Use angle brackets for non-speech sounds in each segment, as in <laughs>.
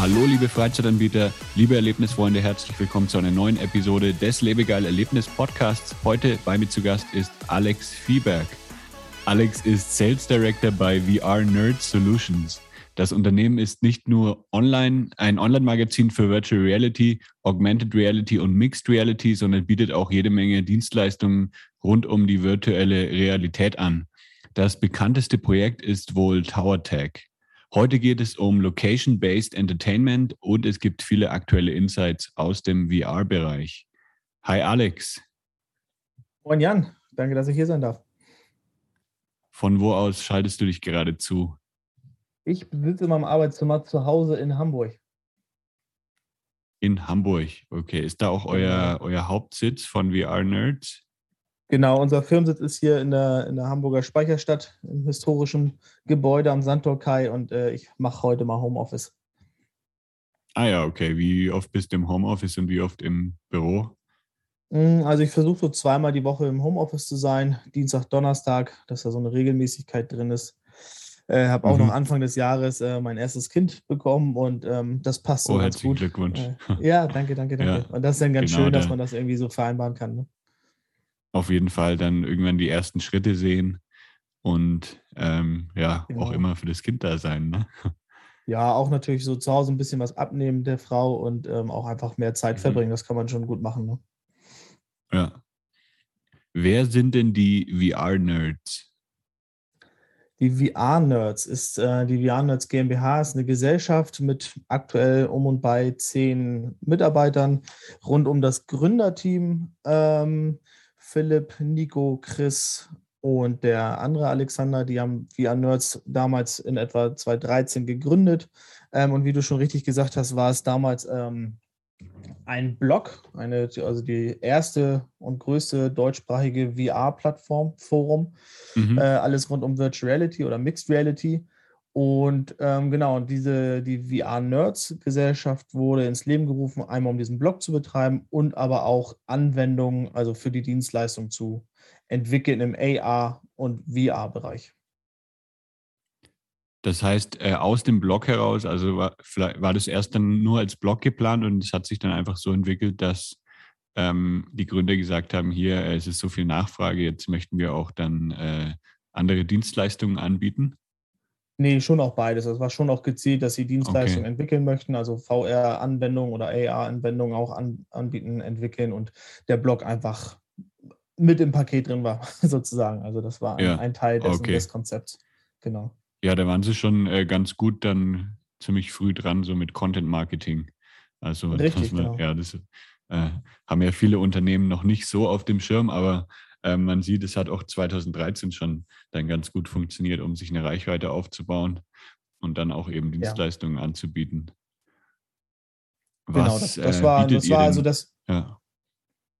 Hallo liebe Freizeitanbieter, liebe Erlebnisfreunde, herzlich willkommen zu einer neuen Episode des Lebegeil Erlebnis Podcasts. Heute bei mir zu Gast ist Alex Fieberg. Alex ist Sales Director bei VR Nerd Solutions. Das Unternehmen ist nicht nur online, ein Online-Magazin für Virtual Reality, Augmented Reality und Mixed Reality, sondern bietet auch jede Menge Dienstleistungen rund um die virtuelle Realität an. Das bekannteste Projekt ist wohl TowerTech. Heute geht es um Location-Based Entertainment und es gibt viele aktuelle Insights aus dem VR-Bereich. Hi Alex. Moin Jan, danke, dass ich hier sein darf. Von wo aus schaltest du dich gerade zu? Ich sitze in meinem Arbeitszimmer zu Hause in Hamburg. In Hamburg, okay. Ist da auch euer, genau. euer Hauptsitz von VR Nerds? Genau, unser Firmensitz ist hier in der, in der Hamburger Speicherstadt im historischen Gebäude am Sandtorkai und äh, ich mache heute mal Homeoffice. Ah ja, okay. Wie oft bist du im Homeoffice und wie oft im Büro? Hm, also ich versuche so zweimal die Woche im Homeoffice zu sein, Dienstag, Donnerstag, dass da so eine Regelmäßigkeit drin ist. Äh, habe auch mhm. noch Anfang des Jahres äh, mein erstes Kind bekommen und ähm, das passt so oh, ganz gut. Glückwunsch. Äh, ja, danke, danke, <laughs> danke. Ja, und das ist dann ganz genau schön, dass man das irgendwie so vereinbaren kann. Ne? Auf jeden Fall dann irgendwann die ersten Schritte sehen und ähm, ja, genau. auch immer für das Kind da sein. Ne? Ja, auch natürlich so zu Hause ein bisschen was abnehmen der Frau und ähm, auch einfach mehr Zeit mhm. verbringen. Das kann man schon gut machen. Ne? Ja. Wer sind denn die VR-Nerds? Die VR-Nerds ist äh, die VR-Nerds GmbH ist eine Gesellschaft mit aktuell um und bei zehn Mitarbeitern rund um das Gründerteam. Ähm, Philipp, Nico, Chris und der andere Alexander, die haben VR Nerds damals in etwa 2013 gegründet. Ähm, und wie du schon richtig gesagt hast, war es damals ähm, ein Blog, eine, also die erste und größte deutschsprachige VR-Plattform, Forum. Mhm. Äh, alles rund um Virtual Reality oder Mixed Reality. Und ähm, genau, diese, die VR-Nerds-Gesellschaft wurde ins Leben gerufen, einmal um diesen Blog zu betreiben und aber auch Anwendungen, also für die Dienstleistung zu entwickeln im AR- und VR-Bereich. Das heißt, äh, aus dem Blog heraus, also war, war das erst dann nur als Blog geplant und es hat sich dann einfach so entwickelt, dass ähm, die Gründer gesagt haben, hier, äh, es ist so viel Nachfrage, jetzt möchten wir auch dann äh, andere Dienstleistungen anbieten. Nee, schon auch beides. Es war schon auch gezielt, dass sie Dienstleistungen okay. entwickeln möchten, also VR-Anwendungen oder AR-Anwendungen auch an, anbieten, entwickeln und der Blog einfach mit im Paket drin war, <laughs> sozusagen. Also das war ein, ja. ein Teil dessen, okay. des Konzepts. Genau. Ja, da waren sie schon äh, ganz gut dann ziemlich früh dran, so mit Content Marketing. Also Richtig, man, genau. ja, das äh, haben ja viele Unternehmen noch nicht so auf dem Schirm, aber ähm, man sieht, es hat auch 2013 schon dann ganz gut funktioniert, um sich eine Reichweite aufzubauen und dann auch eben Dienstleistungen ja. anzubieten. Was, genau, das, das äh, war, das war also das. Ja.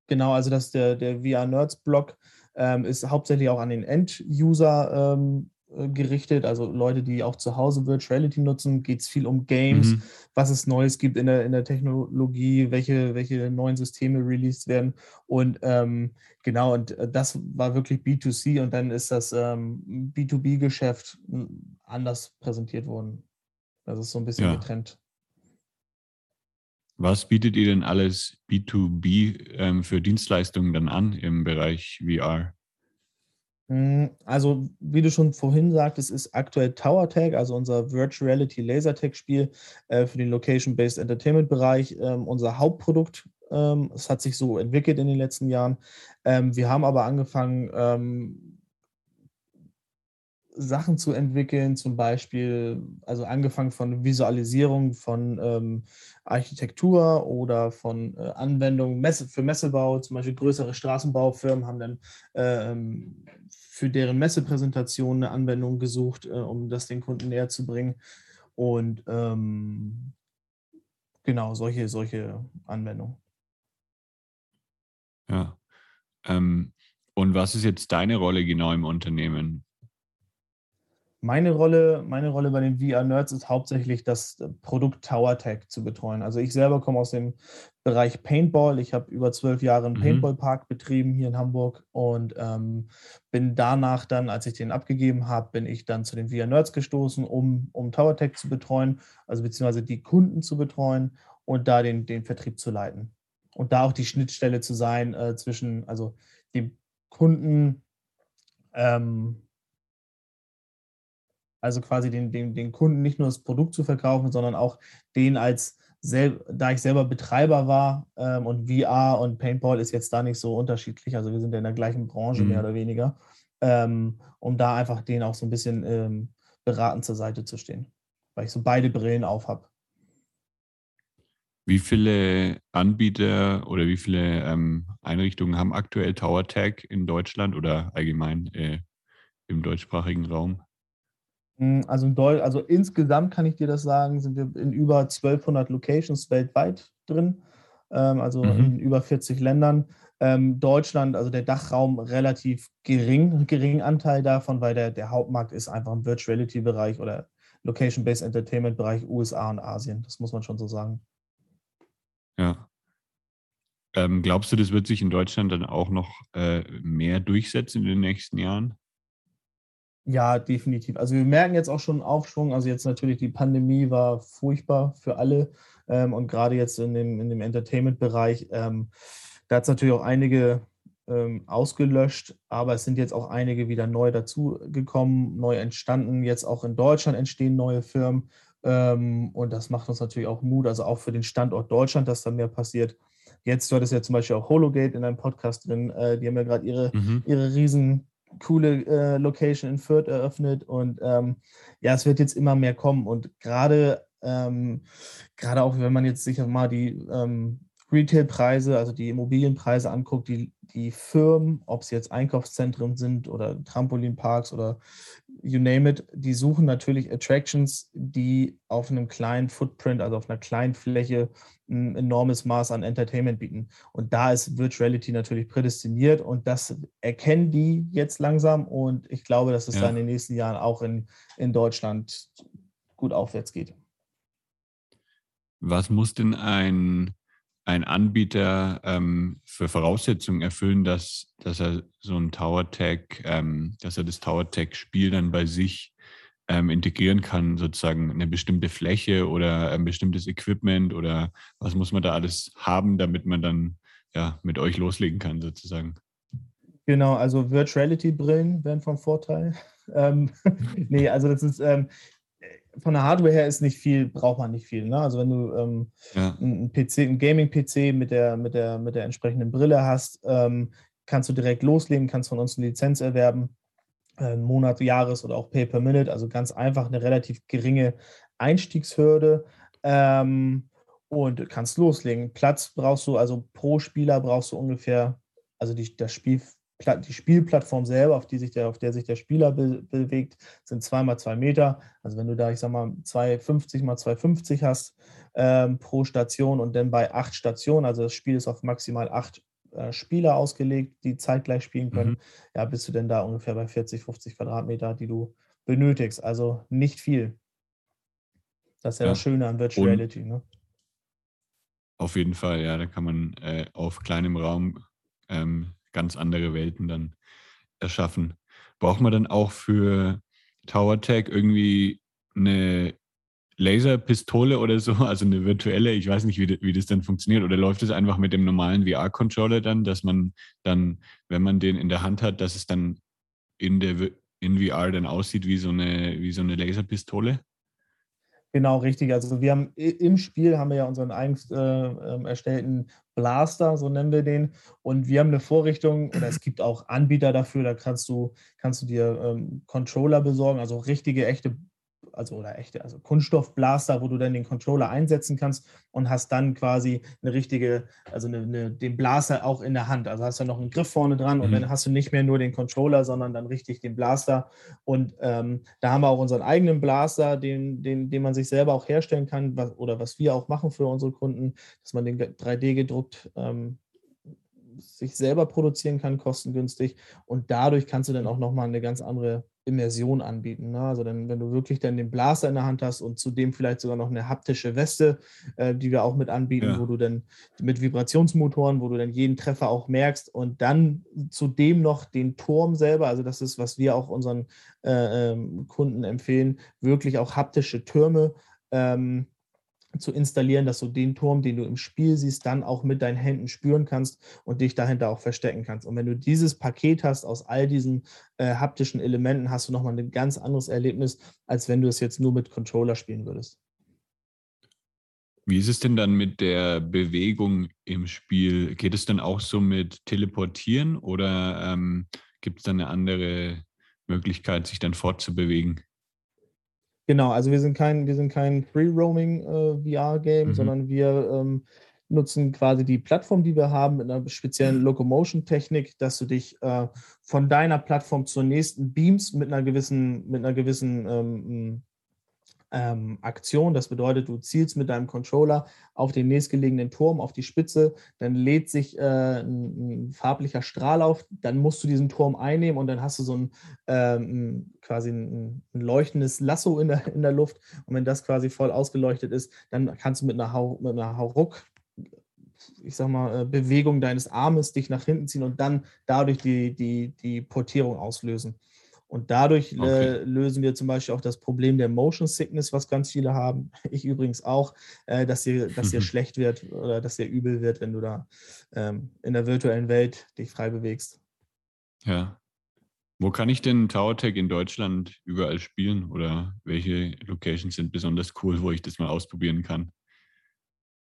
Genau, also das der, der VR Nerds Blog ähm, ist hauptsächlich auch an den End-User ähm, äh, gerichtet, also Leute, die auch zu Hause Virtual Reality nutzen, geht es viel um Games, mhm. was es Neues gibt in der, in der Technologie, welche, welche neuen Systeme released werden. Und ähm, genau, und äh, das war wirklich B2C und dann ist das ähm, B2B-Geschäft hm, anders präsentiert worden. Das ist so ein bisschen ja. getrennt. Was bietet ihr denn alles B2B ähm, für Dienstleistungen dann an im Bereich VR? Hm, also, wie du schon vorhin sagtest, ist aktuell Tower Tag, also unser Virtual Reality Laser Tag Spiel äh, für den Location-Based Entertainment Bereich, ähm, unser Hauptprodukt. Ähm, es hat sich so entwickelt in den letzten Jahren. Ähm, wir haben aber angefangen, ähm, Sachen zu entwickeln, zum Beispiel, also angefangen von Visualisierung von ähm, Architektur oder von äh, Anwendungen Messe, für Messebau, zum Beispiel größere Straßenbaufirmen haben dann ähm, für deren Messepräsentation eine Anwendung gesucht, äh, um das den Kunden näher zu bringen. Und ähm, genau, solche, solche Anwendungen. Ja. Ähm, und was ist jetzt deine Rolle genau im Unternehmen? Meine Rolle, meine Rolle bei den VR Nerds ist hauptsächlich das Produkt Tower Tech zu betreuen. Also ich selber komme aus dem Bereich Paintball. Ich habe über zwölf Jahre einen mhm. Paintball-Park betrieben hier in Hamburg und ähm, bin danach dann, als ich den abgegeben habe, bin ich dann zu den VR Nerds gestoßen, um, um Tower Tech zu betreuen, also beziehungsweise die Kunden zu betreuen und da den, den Vertrieb zu leiten. Und da auch die Schnittstelle zu sein äh, zwischen, also dem Kunden, ähm, also quasi den, den, den Kunden nicht nur das Produkt zu verkaufen, sondern auch den als, da ich selber Betreiber war ähm, und VR und Paintball ist jetzt da nicht so unterschiedlich, also wir sind ja in der gleichen Branche mhm. mehr oder weniger, ähm, um da einfach den auch so ein bisschen ähm, beratend zur Seite zu stehen, weil ich so beide Brillen auf habe. Wie viele Anbieter oder wie viele ähm, Einrichtungen haben aktuell Tower Tag in Deutschland oder allgemein äh, im deutschsprachigen Raum? Hm, also, Deu also insgesamt kann ich dir das sagen, sind wir in über 1200 Locations weltweit drin, ähm, also mhm. in über 40 Ländern. Ähm, Deutschland, also der Dachraum, relativ gering, gering Anteil davon, weil der, der Hauptmarkt ist einfach im Virtuality-Bereich oder Location-Based Entertainment-Bereich USA und Asien. Das muss man schon so sagen. Ja. Ähm, glaubst du, das wird sich in Deutschland dann auch noch äh, mehr durchsetzen in den nächsten Jahren? Ja, definitiv. Also wir merken jetzt auch schon einen Aufschwung. Also jetzt natürlich die Pandemie war furchtbar für alle ähm, und gerade jetzt in dem, in dem Entertainment-Bereich, ähm, da hat es natürlich auch einige ähm, ausgelöscht, aber es sind jetzt auch einige wieder neu dazugekommen, neu entstanden. Jetzt auch in Deutschland entstehen neue Firmen ähm, und das macht uns natürlich auch Mut, also auch für den Standort Deutschland, dass da mehr passiert. Jetzt, du hattest ja zum Beispiel auch Hologate in deinem Podcast drin, äh, die haben ja gerade ihre, mhm. ihre riesen coole äh, Location in Fürth eröffnet und ähm, ja, es wird jetzt immer mehr kommen und gerade ähm, gerade auch wenn man jetzt sich mal die ähm, Retail-Preise, also die Immobilienpreise anguckt, die, die Firmen, ob es jetzt Einkaufszentren sind oder Trampolinparks oder you name it, die suchen natürlich Attractions, die auf einem kleinen Footprint, also auf einer kleinen Fläche, ein enormes Maß an Entertainment bieten. Und da ist Virtuality natürlich prädestiniert und das erkennen die jetzt langsam und ich glaube, dass es ja. dann in den nächsten Jahren auch in, in Deutschland gut aufwärts geht. Was muss denn ein ein Anbieter ähm, für Voraussetzungen erfüllen, dass, dass er so ein Tower Tag, ähm, dass er das Tower Tag Spiel dann bei sich ähm, integrieren kann, sozusagen eine bestimmte Fläche oder ein bestimmtes Equipment oder was muss man da alles haben, damit man dann ja mit euch loslegen kann, sozusagen? Genau, also Virtuality-Brillen wären vom Vorteil. <laughs> ähm, <laughs> nee, also das ist, ähm, von der Hardware her ist nicht viel, braucht man nicht viel. Ne? Also wenn du ähm, ja. einen PC, einen Gaming-PC mit der, mit, der, mit der entsprechenden Brille hast, ähm, kannst du direkt loslegen, kannst von uns eine Lizenz erwerben, äh, Monat, Jahres oder auch Pay per Minute. Also ganz einfach eine relativ geringe Einstiegshürde. Ähm, und kannst loslegen. Platz brauchst du, also pro Spieler brauchst du ungefähr, also die, das Spiel die Spielplattform selber, auf, die sich der, auf der sich der Spieler be bewegt, sind zweimal zwei Meter. Also wenn du da, ich sag mal, 250 mal 250 hast ähm, pro Station und dann bei acht Stationen, also das Spiel ist auf maximal acht äh, Spieler ausgelegt, die zeitgleich spielen können, mhm. ja, bist du denn da ungefähr bei 40, 50 Quadratmeter, die du benötigst. Also nicht viel. Das ist ja, ja. das Schöne an Virtual Reality. Ne? Auf jeden Fall, ja, da kann man äh, auf kleinem Raum ähm, ganz andere Welten dann erschaffen. Braucht man dann auch für Tower Tag irgendwie eine Laserpistole oder so, <laughs> also eine virtuelle, ich weiß nicht, wie, wie das dann funktioniert, oder läuft es einfach mit dem normalen VR-Controller dann, dass man dann, wenn man den in der Hand hat, dass es dann in der in VR dann aussieht wie so eine, wie so eine Laserpistole? Genau, richtig. Also wir haben im Spiel haben wir ja unseren eigens äh, ähm, erstellten Blaster, so nennen wir den. Und wir haben eine Vorrichtung, oder es gibt auch Anbieter dafür, da kannst du, kannst du dir ähm, Controller besorgen, also richtige, echte also oder echte, also Kunststoffblaster, wo du dann den Controller einsetzen kannst und hast dann quasi eine richtige, also eine, eine, den Blaster auch in der Hand. Also hast du noch einen Griff vorne dran mhm. und dann hast du nicht mehr nur den Controller, sondern dann richtig den Blaster. Und ähm, da haben wir auch unseren eigenen Blaster, den, den, den man sich selber auch herstellen kann, was, oder was wir auch machen für unsere Kunden, dass man den 3D gedruckt ähm, sich selber produzieren kann, kostengünstig. Und dadurch kannst du dann auch nochmal eine ganz andere Immersion anbieten. Ne? Also dann, wenn du wirklich dann den Blaster in der Hand hast und zudem vielleicht sogar noch eine haptische Weste, äh, die wir auch mit anbieten, ja. wo du dann mit Vibrationsmotoren, wo du dann jeden Treffer auch merkst und dann zudem noch den Turm selber, also das ist, was wir auch unseren äh, ähm, Kunden empfehlen, wirklich auch haptische Türme ähm, zu installieren, dass du den Turm, den du im Spiel siehst, dann auch mit deinen Händen spüren kannst und dich dahinter auch verstecken kannst. Und wenn du dieses Paket hast aus all diesen äh, haptischen Elementen, hast du nochmal ein ganz anderes Erlebnis, als wenn du es jetzt nur mit Controller spielen würdest. Wie ist es denn dann mit der Bewegung im Spiel? Geht es dann auch so mit Teleportieren oder ähm, gibt es dann eine andere Möglichkeit, sich dann fortzubewegen? Genau, also wir sind kein, wir sind kein Free-Roaming-VR-Game, äh, mhm. sondern wir ähm, nutzen quasi die Plattform, die wir haben, mit einer speziellen Locomotion-Technik, dass du dich äh, von deiner Plattform zur nächsten beams mit einer gewissen, mit einer gewissen ähm, ähm, Aktion. Das bedeutet, du zielst mit deinem Controller auf den nächstgelegenen Turm, auf die Spitze, dann lädt sich äh, ein, ein, farblicher Strahl auf, dann musst du diesen Turm einnehmen und dann hast du so ein ähm, quasi ein, ein, leuchtendes Lasso in der, in der Luft. Und wenn das quasi voll ausgeleuchtet ist, dann kannst du mit einer, Hau, mit einer Hauruck ich sag mal, äh, Bewegung deines Armes dich nach hinten ziehen und dann dadurch die, die, die Portierung auslösen. Und dadurch äh, okay. lösen wir zum Beispiel auch das Problem der Motion Sickness, was ganz viele haben. <laughs> Ich übrigens auch, äh, dass dir, dass dir <laughs> schlecht wird oder dass dir übel wird, wenn du da ähm, in der virtuellen Welt dich frei bewegst. Ja. Wo kann ich denn TowerTech in Deutschland überall spielen oder welche Locations sind besonders cool, wo ich das mal ausprobieren kann?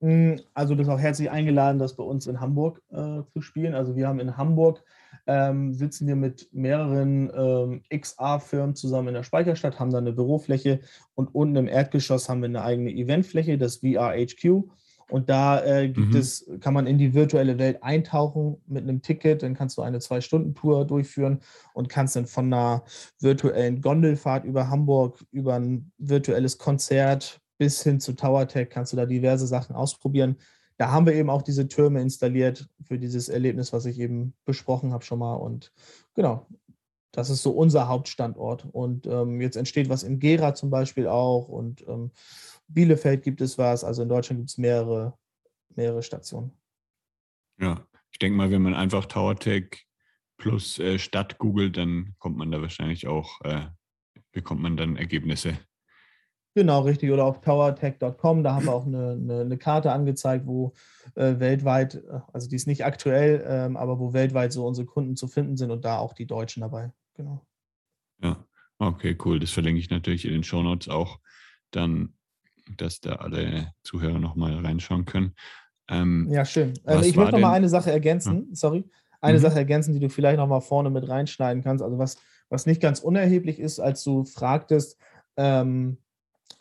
Hm, also du bist auch herzlich eingeladen, das bei uns in Hamburg äh, zu spielen. Also wir haben in Hamburg ähm, sitzen wir mit mehreren ähm, XA-Firmen zusammen in der Speicherstadt, haben da eine Bürofläche und unten im Erdgeschoss haben wir eine eigene Eventfläche, das VRHQ. Und da äh, gibt mhm. es, kann man in die virtuelle Welt eintauchen mit einem Ticket. Dann kannst du eine Zwei-Stunden-Tour durchführen und kannst dann von einer virtuellen Gondelfahrt über Hamburg, über ein virtuelles Konzert bis hin zu TowerTech, kannst du da diverse Sachen ausprobieren da haben wir eben auch diese Türme installiert für dieses Erlebnis, was ich eben besprochen habe schon mal. Und genau, das ist so unser Hauptstandort. Und ähm, jetzt entsteht was in Gera zum Beispiel auch und ähm, Bielefeld gibt es was. Also in Deutschland gibt es mehrere, mehrere Stationen. Ja, ich denke mal, wenn man einfach TowerTech plus äh, Stadt googelt, dann kommt man da wahrscheinlich auch, äh, bekommt man dann Ergebnisse. Genau, richtig. Oder auf towertech.com, da haben wir auch eine, eine, eine Karte angezeigt, wo äh, weltweit, äh, also die ist nicht aktuell, ähm, aber wo weltweit so unsere Kunden zu finden sind und da auch die Deutschen dabei. Genau. Ja, okay, cool. Das verlinke ich natürlich in den Shownotes auch, dann, dass da alle Zuhörer nochmal reinschauen können. Ähm, ja, schön. Ähm, ich möchte nochmal eine Sache ergänzen, hm? sorry. Eine mhm. Sache ergänzen, die du vielleicht nochmal vorne mit reinschneiden kannst. Also was, was nicht ganz unerheblich ist, als du fragtest, ähm,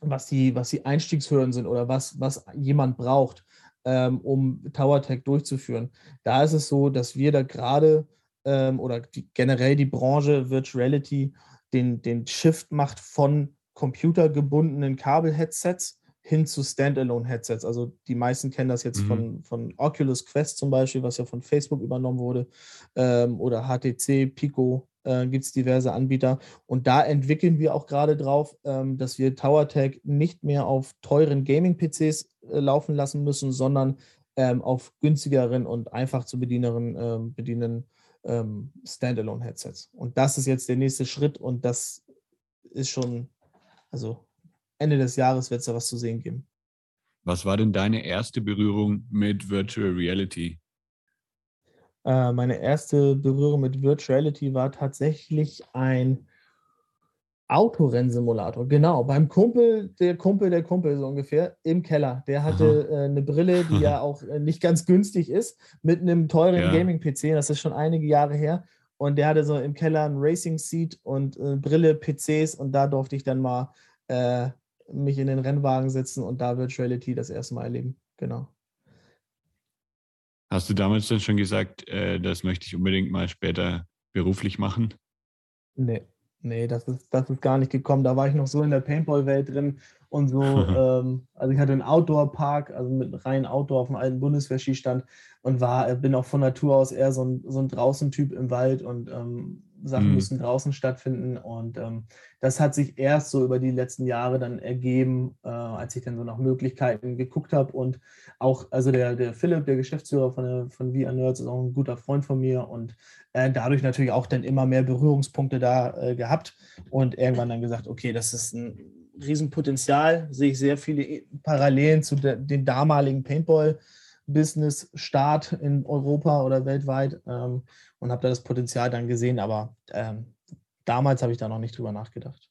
was die, was die Einstiegshürden sind oder was, was jemand braucht, ähm, um TowerTech durchzuführen. Da ist es so, dass wir da gerade ähm, oder die, generell die Branche Virtuality den, den Shift macht von computergebundenen Kabel-Headsets hin zu Standalone-Headsets. Also die meisten kennen das jetzt mhm. von, von Oculus Quest zum Beispiel, was ja von Facebook übernommen wurde, ähm, oder HTC, Pico, äh, gibt es diverse Anbieter. Und da entwickeln wir auch gerade drauf, ähm, dass wir TowerTag nicht mehr auf teuren Gaming-PCs äh, laufen lassen müssen, sondern ähm, auf günstigeren und einfach zu bedieneren, ähm, bedienen ähm, Standalone-Headsets. Und das ist jetzt der nächste Schritt und das ist schon, also Ende des Jahres wird es da was zu sehen geben. Was war denn deine erste Berührung mit Virtual Reality? Äh, meine erste Berührung mit Virtuality war tatsächlich ein Autorennsimulator, genau. Beim Kumpel, der Kumpel, der Kumpel so ungefähr, im Keller. Der hatte äh, eine Brille, die <laughs> ja auch äh, nicht ganz günstig ist, mit einem teuren ja. Gaming-PC. Das ist schon einige Jahre her. Und der hatte so im Keller ein Racing-Seat und äh, Brille, PCs. Und da durfte ich dann mal äh, mich in den Rennwagen setzen und da Virtuality das erste Mal erleben. Genau. Hast du damals dann schon gesagt, äh, das möchte ich unbedingt mal später beruflich machen? Nee, Nee, das ist, das ist gar nicht gekommen. Da war ich noch so in der Paintball-Welt drin und so. <laughs> ähm, also ich hatte einen Outdoor-Park, also mit rein Outdoor auf dem alten Bundeswehr-Skistand und war, äh, bin auch von Natur aus eher so ein, so ein Draußen-Typ im Wald und ähm, Sachen mhm. müssen draußen stattfinden. Und ähm, das hat sich erst so über die letzten Jahre dann ergeben, äh, als ich dann so nach Möglichkeiten geguckt habe. Und auch, also der, der Philipp, der Geschäftsführer von, der, von VR Nerds, ist auch ein guter Freund von mir und äh, dadurch natürlich auch dann immer mehr Berührungspunkte da äh, gehabt und irgendwann dann gesagt, okay, das ist ein Riesenpotenzial, sehe ich sehr viele Parallelen zu de, den damaligen Paintball. Business-Start in Europa oder weltweit ähm, und habe da das Potenzial dann gesehen, aber ähm, damals habe ich da noch nicht drüber nachgedacht.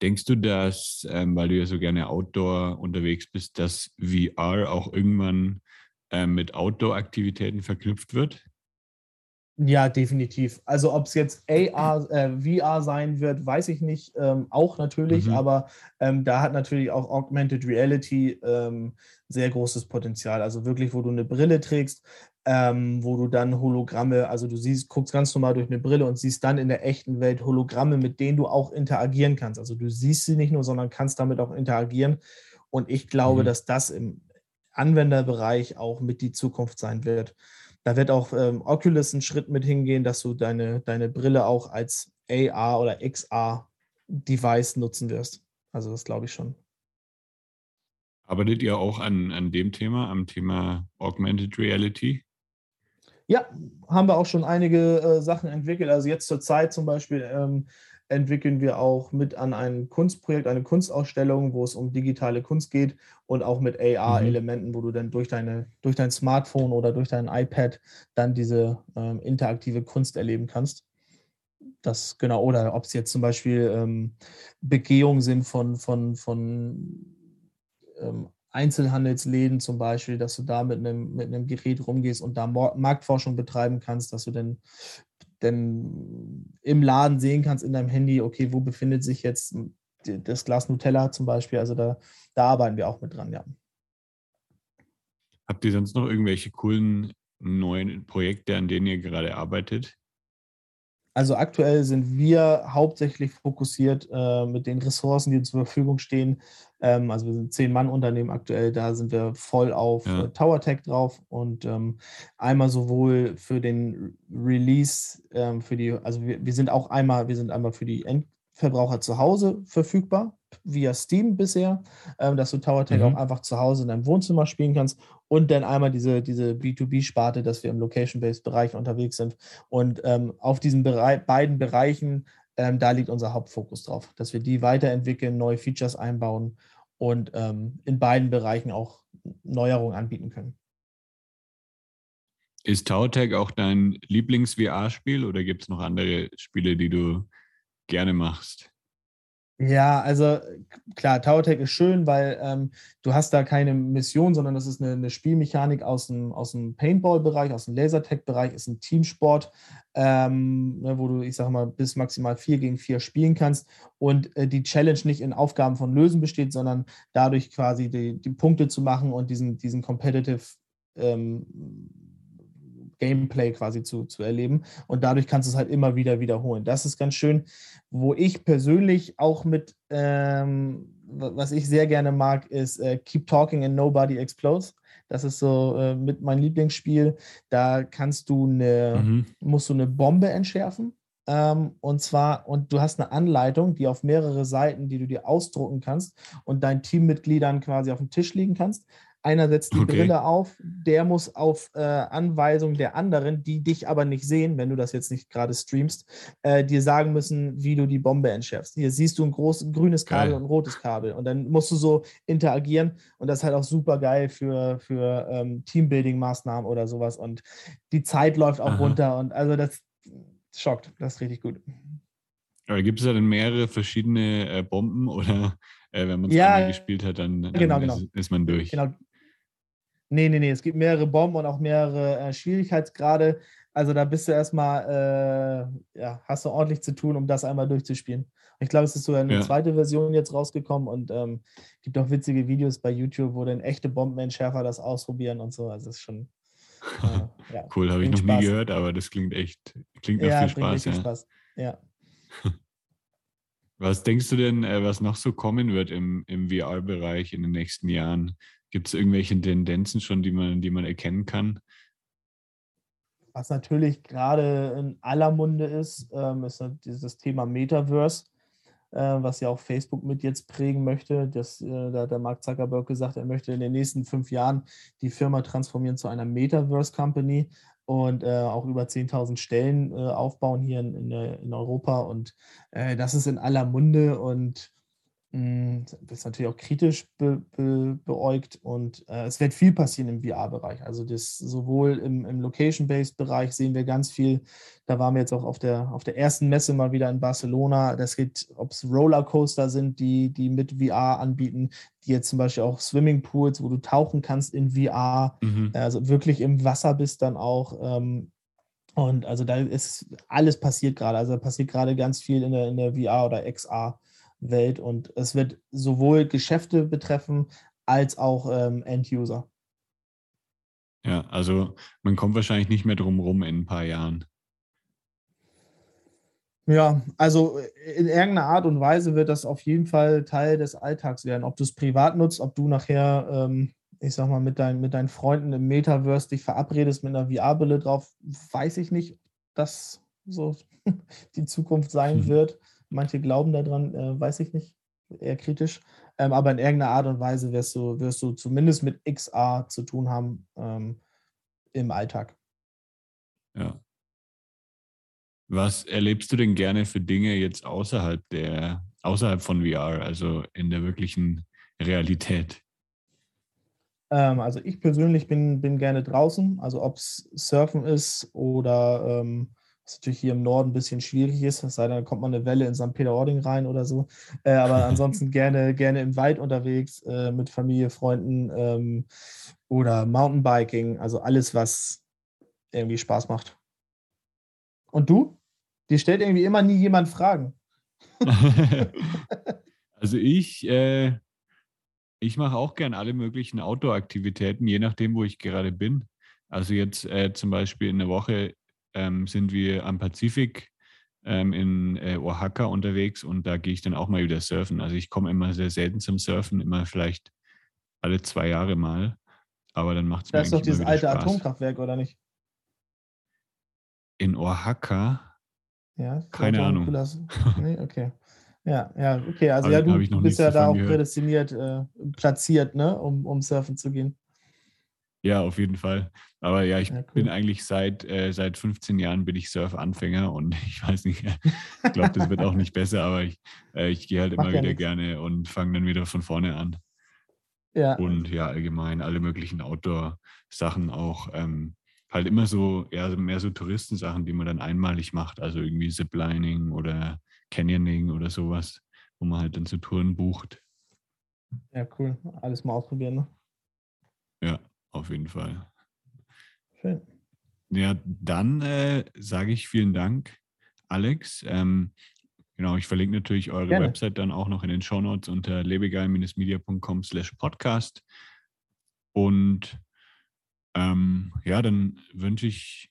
Denkst du, dass, ähm, weil du ja so gerne Outdoor unterwegs bist, dass VR auch irgendwann ähm, mit Outdoor-Aktivitäten verknüpft wird? Ja, definitiv. Also ob es jetzt AR, äh, VR sein wird, weiß ich nicht. Ähm, auch natürlich, mhm. aber ähm, da hat natürlich auch Augmented Reality ähm, sehr großes Potenzial. Also wirklich, wo du eine Brille trägst, ähm, wo du dann Hologramme, also du siehst, guckst ganz normal durch eine Brille und siehst dann in der echten Welt Hologramme, mit denen du auch interagieren kannst. Also du siehst sie nicht nur, sondern kannst damit auch interagieren. Und ich glaube, mhm. dass das im Anwenderbereich auch mit die Zukunft sein wird. Da wird auch ähm, Oculus einen Schritt mit hingehen, dass du deine, deine Brille auch als AR oder XR-Device nutzen wirst. Also das glaube ich schon. Arbeitet ihr auch an, an dem Thema, am Thema Augmented Reality? Ja, haben wir auch schon einige äh, Sachen entwickelt. Also jetzt zur Zeit zum Beispiel ähm, entwickeln wir auch mit an einem Kunstprojekt, eine Kunstausstellung, wo es um digitale Kunst geht und auch mit AR-Elementen, mhm. wo du dann durch, deine, durch dein Smartphone oder durch dein iPad dann diese ähm, interaktive Kunst erleben kannst. Das genau, oder ob es jetzt zum Beispiel ähm, Begehungen sind von, von, von ähm, Einzelhandelsläden zum Beispiel, dass du da mit einem, mit einem Gerät rumgehst und da Marktforschung betreiben kannst, dass du dann denn im Laden sehen kannst in deinem Handy, okay, wo befindet sich jetzt das Glas Nutella zum Beispiel. Also da, da arbeiten wir auch mit dran, ja. Habt ihr sonst noch irgendwelche coolen neuen Projekte, an denen ihr gerade arbeitet? Also aktuell sind wir hauptsächlich fokussiert äh, mit den Ressourcen, die zur Verfügung stehen. Ähm, also wir sind zehn Mann Unternehmen aktuell, da sind wir voll auf ja. äh, Tower Tech drauf und ähm, einmal sowohl für den Release, ähm, für die, also wir, wir sind auch einmal, wir sind einmal für die Endverbraucher zu Hause verfügbar via Steam bisher, ähm, dass du Tower Tech mhm. auch einfach zu Hause in deinem Wohnzimmer spielen kannst und dann einmal diese, diese B2B-Sparte, dass wir im Location-Based-Bereich unterwegs sind. Und ähm, auf diesen Bereich, beiden Bereichen, ähm, da liegt unser Hauptfokus drauf, dass wir die weiterentwickeln, neue Features einbauen und ähm, in beiden Bereichen auch Neuerungen anbieten können. Ist Tower auch dein Lieblings-VR-Spiel oder gibt es noch andere Spiele, die du gerne machst? Ja, also klar, Tech ist schön, weil ähm, du hast da keine Mission, sondern das ist eine, eine Spielmechanik aus dem, aus dem Paintball-Bereich, aus dem Lasertech-Bereich, ist ein Teamsport, ähm, ne, wo du, ich sag mal, bis maximal 4 gegen 4 spielen kannst und äh, die Challenge nicht in Aufgaben von Lösen besteht, sondern dadurch quasi die, die Punkte zu machen und diesen, diesen Competitive ähm, Gameplay quasi zu, zu erleben. Und dadurch kannst du es halt immer wieder wiederholen. Das ist ganz schön, wo ich persönlich auch mit, ähm, was ich sehr gerne mag, ist äh, Keep Talking and Nobody Explodes. Das ist so äh, mit mein Lieblingsspiel. Da kannst du eine, mhm. musst du eine Bombe entschärfen. Ähm, und zwar, und du hast eine Anleitung, die auf mehrere Seiten, die du dir ausdrucken kannst und deinen Teammitgliedern quasi auf dem Tisch liegen kannst. Einer setzt die okay. Brille auf, der muss auf äh, Anweisung der anderen, die dich aber nicht sehen, wenn du das jetzt nicht gerade streamst, äh, dir sagen müssen, wie du die Bombe entschärfst. Hier siehst du ein großes grünes Kabel geil. und ein rotes Kabel und dann musst du so interagieren und das ist halt auch super geil für, für ähm, Teambuilding-Maßnahmen oder sowas und die Zeit läuft auch Aha. runter und also das schockt, das ist richtig gut. Aber gibt es da dann mehrere verschiedene äh, Bomben <laughs> oder äh, wenn man es Ja, einmal gespielt hat, dann, dann genau, ist, genau. ist man durch? Genau. Nee, nee, nee. Es gibt mehrere Bomben und auch mehrere äh, Schwierigkeitsgrade. Also da bist du erstmal, äh, ja, hast du ordentlich zu tun, um das einmal durchzuspielen. Ich glaube, es ist sogar eine Ja. zweite Version jetzt rausgekommen und ähm, gibt auch witzige Videos bei YouTube, wo dann echte Bombenentschärfer das ausprobieren und so. Also das ist schon, äh, ja. <laughs> Cool, habe ich noch bringt nie Spaß. gehört, aber das klingt echt, klingt nach Ja, viel Spaß. Ja. Spaß. Ja. Was denkst du denn, äh, was noch so kommen wird im, im VR-Bereich in den nächsten Jahren? Gibt es irgendwelche Tendenzen schon, die man, die man erkennen kann? Was natürlich gerade in aller Munde ist, ähm, ist halt dieses Thema Metaverse, äh, was ja auch Facebook mit jetzt prägen möchte. Das, äh, da hat der Mark Zuckerberg gesagt, er möchte in den nächsten fünf Jahren die Firma transformieren zu einer Metaverse-Company und äh, auch über 10.000 Stellen äh, aufbauen hier in, in, der- in Europa. Und äh, das ist in aller Munde und das ist natürlich auch kritisch be, be, beäugt und äh, es wird viel passieren im VR-Bereich. Also das sowohl im, im Location-Based-Bereich sehen wir ganz viel. Da waren wir jetzt auch auf der, auf der ersten Messe mal wieder in Barcelona. Das geht, ob es Rollercoaster sind, die, die mit VR anbieten, die jetzt zum Beispiel auch Swimmingpools, wo du tauchen kannst in VR, Mhm. also wirklich im Wasser bist dann auch. Ähm, und also da ist alles passiert gerade. Also da passiert gerade ganz viel in der, in der VR oder XR-Welt und es wird sowohl Geschäfte betreffen als auch ähm, End-User. Ja, also man kommt wahrscheinlich nicht mehr drum rum in ein paar Jahren. Ja, also in irgendeiner Art und Weise wird das auf jeden Fall Teil des Alltags werden. Ob du es privat nutzt, ob du nachher, ähm, ich sag mal, mit, dein, mit deinen Freunden im Metaverse dich verabredest mit einer VR-Brille drauf, weiß ich nicht, dass so <laughs> die Zukunft sein Mhm. wird. Manche glauben daran, äh, weiß ich nicht, eher kritisch. Ähm, aber in irgendeiner Art und Weise wirst du, wirst du zumindest mit XR zu tun haben ähm, im Alltag. Ja. Was erlebst du denn gerne für Dinge jetzt außerhalb der, außerhalb von VR, also in der wirklichen Realität? Ähm, also ich persönlich bin, bin gerne draußen, also ob es Surfen ist oder ähm, was natürlich hier im Norden ein bisschen schwierig ist, es sei denn, da kommt mal eine Welle in St. Peter-Ording rein oder so. Äh, aber <laughs> ansonsten gerne, gerne im Wald unterwegs, äh, mit Familie, Freunden ähm, oder Mountainbiking, also alles, was irgendwie Spaß macht. Und du? Dir stellt irgendwie immer nie jemand Fragen. <laughs> also ich, äh, ich mache auch gern alle möglichen Outdoor-Aktivitäten, je nachdem, wo ich gerade bin. Also jetzt äh, zum Beispiel in der Woche ähm, sind wir am Pazifik ähm, in äh, Oaxaca unterwegs und da gehe ich dann auch mal wieder surfen. Also ich komme immer sehr selten zum Surfen, immer vielleicht alle zwei Jahre mal. Aber dann macht es mir Da ist doch dieses alte Spaß. Atomkraftwerk, oder nicht? In Oaxaca? Ja, Keine Ahnung. <laughs> Nee, okay. Ja, ja, okay. Also Hab ja, du bist ja da auch gehört. prädestiniert, äh, platziert, ne, um, um surfen zu gehen. Ja, auf jeden Fall. Aber ja, ich Ja, cool. bin eigentlich seit, äh, seit 15 Jahren bin ich Surfanfänger und <laughs> ich weiß nicht, ich glaube, das wird auch nicht besser, aber ich, äh, ich gehe halt <laughs> Macht immer ja wieder nix. gerne und fange dann wieder von vorne an. Ja, Und ja, allgemein alle möglichen Outdoor-Sachen auch. Ähm, halt immer so, ja, mehr so Touristensachen, die man dann einmalig macht. Also irgendwie Ziplining oder Canyoning oder sowas, wo man halt dann so Touren bucht. ja, cool. Alles mal ausprobieren, ne? Ja, auf jeden Fall. Schön. Ja, dann äh, sage ich vielen Dank, Alex. Ähm, genau, ich verlinke natürlich eure Gerne. Website dann auch noch in den Shownotes unter lebegeil-media.com slash podcast. Und ähm, ja, dann wünsche ich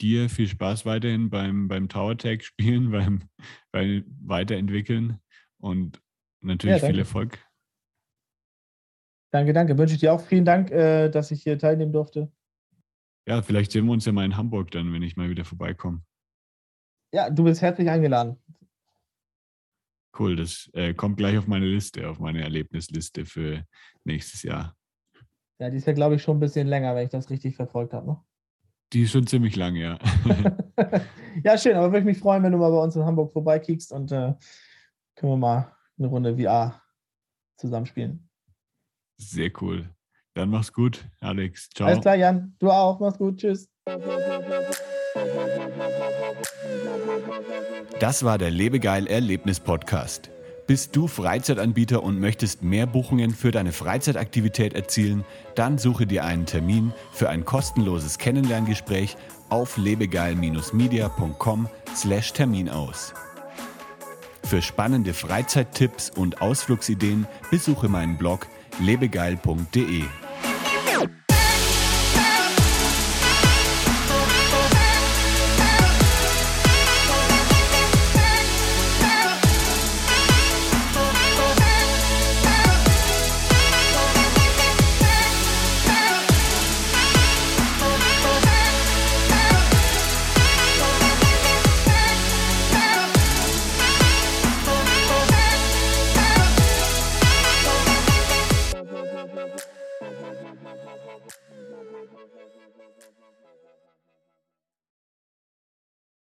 dir viel Spaß weiterhin beim, beim Tower Tag spielen, <laughs> beim, beim Weiterentwickeln und natürlich Ja, viel. Erfolg. Danke, danke. Wünsche ich dir auch vielen Dank, äh, dass ich hier teilnehmen durfte. Ja, vielleicht sehen wir uns ja mal in Hamburg dann, wenn ich mal wieder vorbeikomme. Ja, du bist herzlich eingeladen. Cool, das äh, kommt gleich auf meine Liste, auf meine Erlebnisliste für nächstes Jahr. Ja, die ist ja, glaube ich, schon ein bisschen länger, wenn ich das richtig verfolgt habe. Ne? Die ist schon ziemlich lang, ja. <laughs> <laughs> ja, schön, aber würde ich mich freuen, wenn du mal bei uns in Hamburg vorbeikickst und äh, können wir mal eine Runde VR zusammenspielen. Sehr cool. Dann mach's gut, Alex. Ciao. Alles klar, Jan. Du auch. Mach's gut. Tschüss. Das war der Lebegeil Erlebnis Podcast. Bist du Freizeitanbieter und möchtest mehr Buchungen für deine Freizeitaktivität erzielen? Dann suche dir einen Termin für ein kostenloses Kennenlerngespräch auf lebegeil-media.com/termin aus. Für spannende Freizeittipps und Ausflugsideen besuche meinen Blog lebegeil.de.